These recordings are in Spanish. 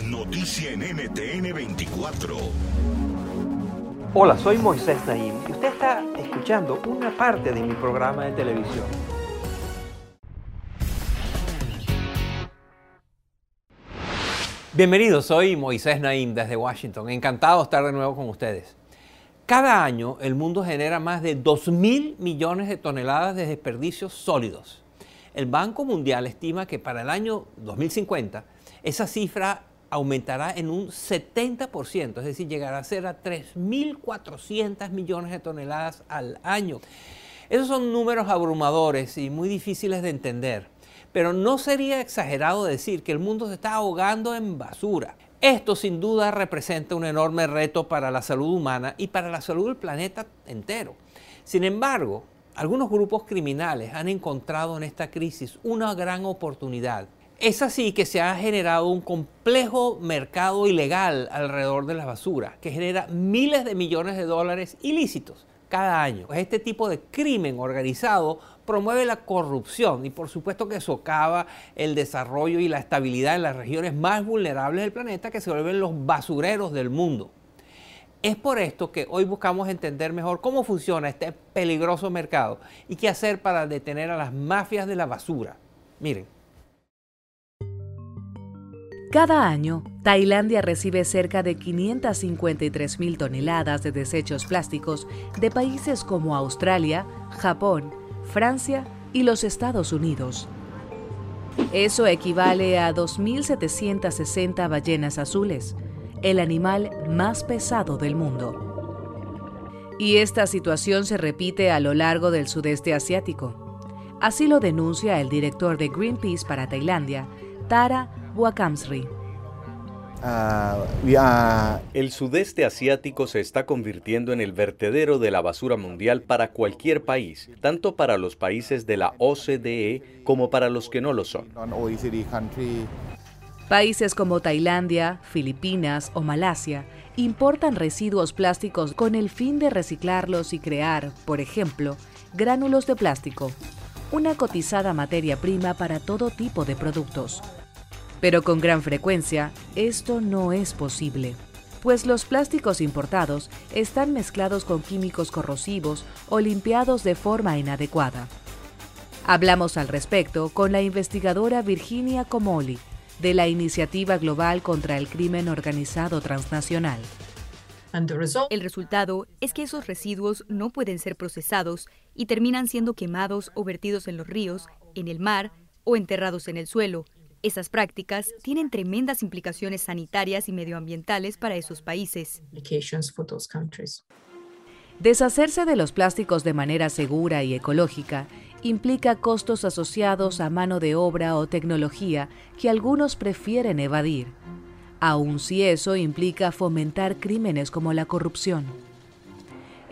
Es noticia en NTN 24. Hola, soy Moisés Naim y usted está escuchando una parte de mi programa de televisión. Bienvenidos, soy Moisés Naim desde Washington. Encantado de estar de nuevo con ustedes. Cada año el mundo genera más de 2 mil millones de toneladas de desperdicios sólidos. El Banco Mundial estima que para el año 2050 esa cifra aumentará en un 70%, es decir, llegará a ser a 3.400 millones de toneladas al año. Esos son números abrumadores y muy difíciles de entender, pero no sería exagerado decir que el mundo se está ahogando en basura. Esto sin duda representa un enorme reto para la salud humana y para la salud del planeta entero. Sin embargo, algunos grupos criminales han encontrado en esta crisis una gran oportunidad es así que se ha generado un complejo mercado ilegal alrededor de la basura, que genera miles de millones de dólares ilícitos cada año. Este tipo de crimen organizado promueve la corrupción y por supuesto que socava el desarrollo y la estabilidad en las regiones más vulnerables del planeta que se vuelven los basureros del mundo. Es por esto que hoy buscamos entender mejor cómo funciona este peligroso mercado y qué hacer para detener a las mafias de la basura. Miren. Cada año, Tailandia recibe cerca de 553 mil toneladas de desechos plásticos de países como Australia, Japón, Francia y los Estados Unidos. Eso equivale a 2.760 ballenas azules, el animal más pesado del mundo. Y esta situación se repite a lo largo del sudeste asiático. Así lo denuncia el director de Greenpeace para Tailandia, Tara Ah, el sudeste asiático se está convirtiendo en el vertedero de la basura mundial para cualquier país, tanto para los países de la OCDE como para los que no lo son. Países como Tailandia, Filipinas o Malasia importan residuos plásticos con el fin de reciclarlos y crear, por ejemplo, gránulos de plástico, una cotizada materia prima para todo tipo de productos. Pero con gran frecuencia esto no es posible, pues los plásticos importados están mezclados con químicos corrosivos o limpiados de forma inadecuada. Hablamos al respecto con la investigadora Virginia Comoli, de la Iniciativa Global contra el Crimen Organizado Transnacional. El resultado es que esos residuos no pueden ser procesados y terminan siendo quemados o vertidos en los ríos, en el mar o enterrados en el suelo, esas prácticas tienen tremendas implicaciones sanitarias y medioambientales para esos países. Deshacerse de los plásticos de manera segura y ecológica implica costos asociados a mano de obra o tecnología que algunos prefieren evadir, aun si eso implica fomentar crímenes como la corrupción.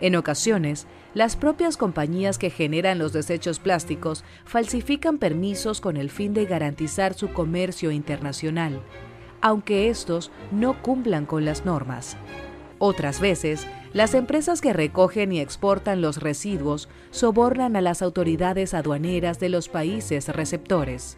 En ocasiones, las propias compañías que generan los desechos plásticos falsifican permisos con el fin de garantizar su comercio internacional, aunque estos no cumplan con las normas. Otras veces, las empresas que recogen y exportan los residuos sobornan a las autoridades aduaneras de los países receptores.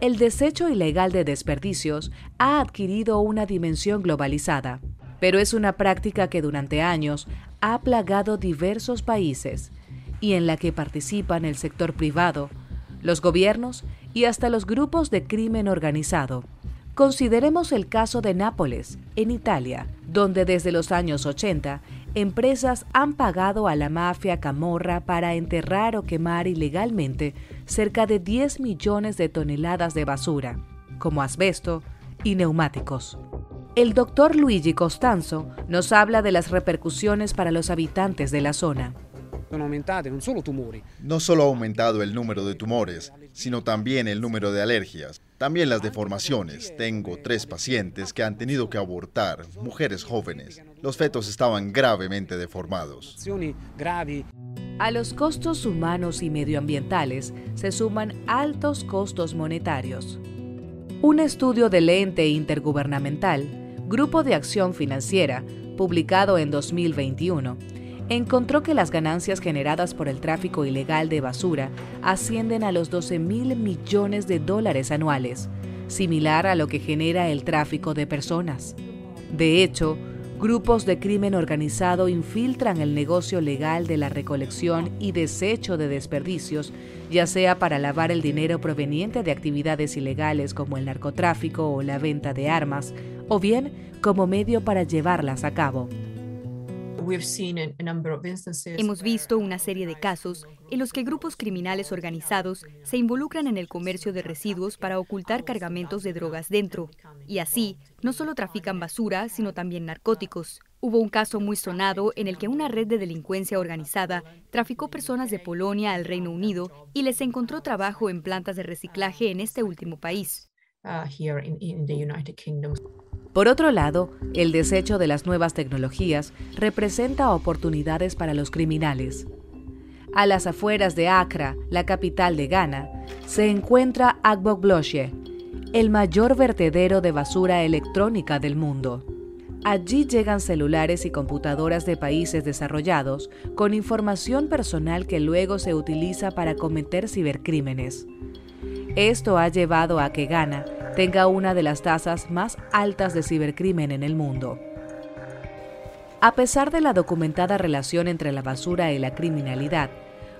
El desecho ilegal de desperdicios ha adquirido una dimensión globalizada pero es una práctica que durante años ha plagado diversos países y en la que participan el sector privado, los gobiernos y hasta los grupos de crimen organizado. Consideremos el caso de Nápoles, en Italia, donde desde los años 80 empresas han pagado a la mafia camorra para enterrar o quemar ilegalmente cerca de 10 millones de toneladas de basura, como asbesto y neumáticos. El doctor Luigi Costanzo nos habla de las repercusiones para los habitantes de la zona. No solo ha aumentado el número de tumores, sino también el número de alergias, también las deformaciones. Tengo tres pacientes que han tenido que abortar, mujeres jóvenes. Los fetos estaban gravemente deformados. A los costos humanos y medioambientales se suman altos costos monetarios. Un estudio del ente intergubernamental Grupo de Acción Financiera, publicado en 2021, encontró que las ganancias generadas por el tráfico ilegal de basura ascienden a los 12 mil millones de dólares anuales, similar a lo que genera el tráfico de personas. De hecho, grupos de crimen organizado infiltran el negocio legal de la recolección y desecho de desperdicios, ya sea para lavar el dinero proveniente de actividades ilegales como el narcotráfico o la venta de armas, o bien como medio para llevarlas a cabo. Hemos visto una serie de casos en los que grupos criminales organizados se involucran en el comercio de residuos para ocultar cargamentos de drogas dentro. Y así, no solo trafican basura, sino también narcóticos. Hubo un caso muy sonado en el que una red de delincuencia organizada traficó personas de Polonia al Reino Unido y les encontró trabajo en plantas de reciclaje en este último país. Uh, por otro lado, el desecho de las nuevas tecnologías representa oportunidades para los criminales. A las afueras de Accra, la capital de Ghana, se encuentra Agbogbloshie, el mayor vertedero de basura electrónica del mundo. Allí llegan celulares y computadoras de países desarrollados con información personal que luego se utiliza para cometer cibercrímenes. Esto ha llevado a que Ghana tenga una de las tasas más altas de cibercrimen en el mundo. A pesar de la documentada relación entre la basura y la criminalidad,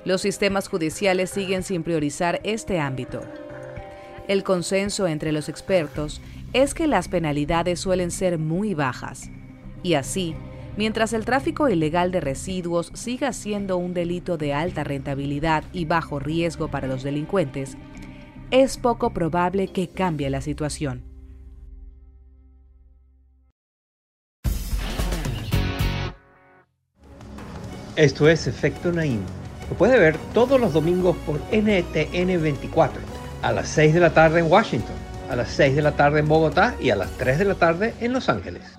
los sistemas judiciales siguen sin priorizar este ámbito. El consenso entre los expertos es que las penalidades suelen ser muy bajas. Y así, mientras el tráfico ilegal de residuos siga siendo un delito de alta rentabilidad y bajo riesgo para los delincuentes, es poco probable que cambie la situación. Esto es Efecto Naim. Lo puede ver todos los domingos por NTN 24, a las 6 de la tarde en Washington, a las 6 de la tarde en Bogotá y a las 3 de la tarde en Los Ángeles.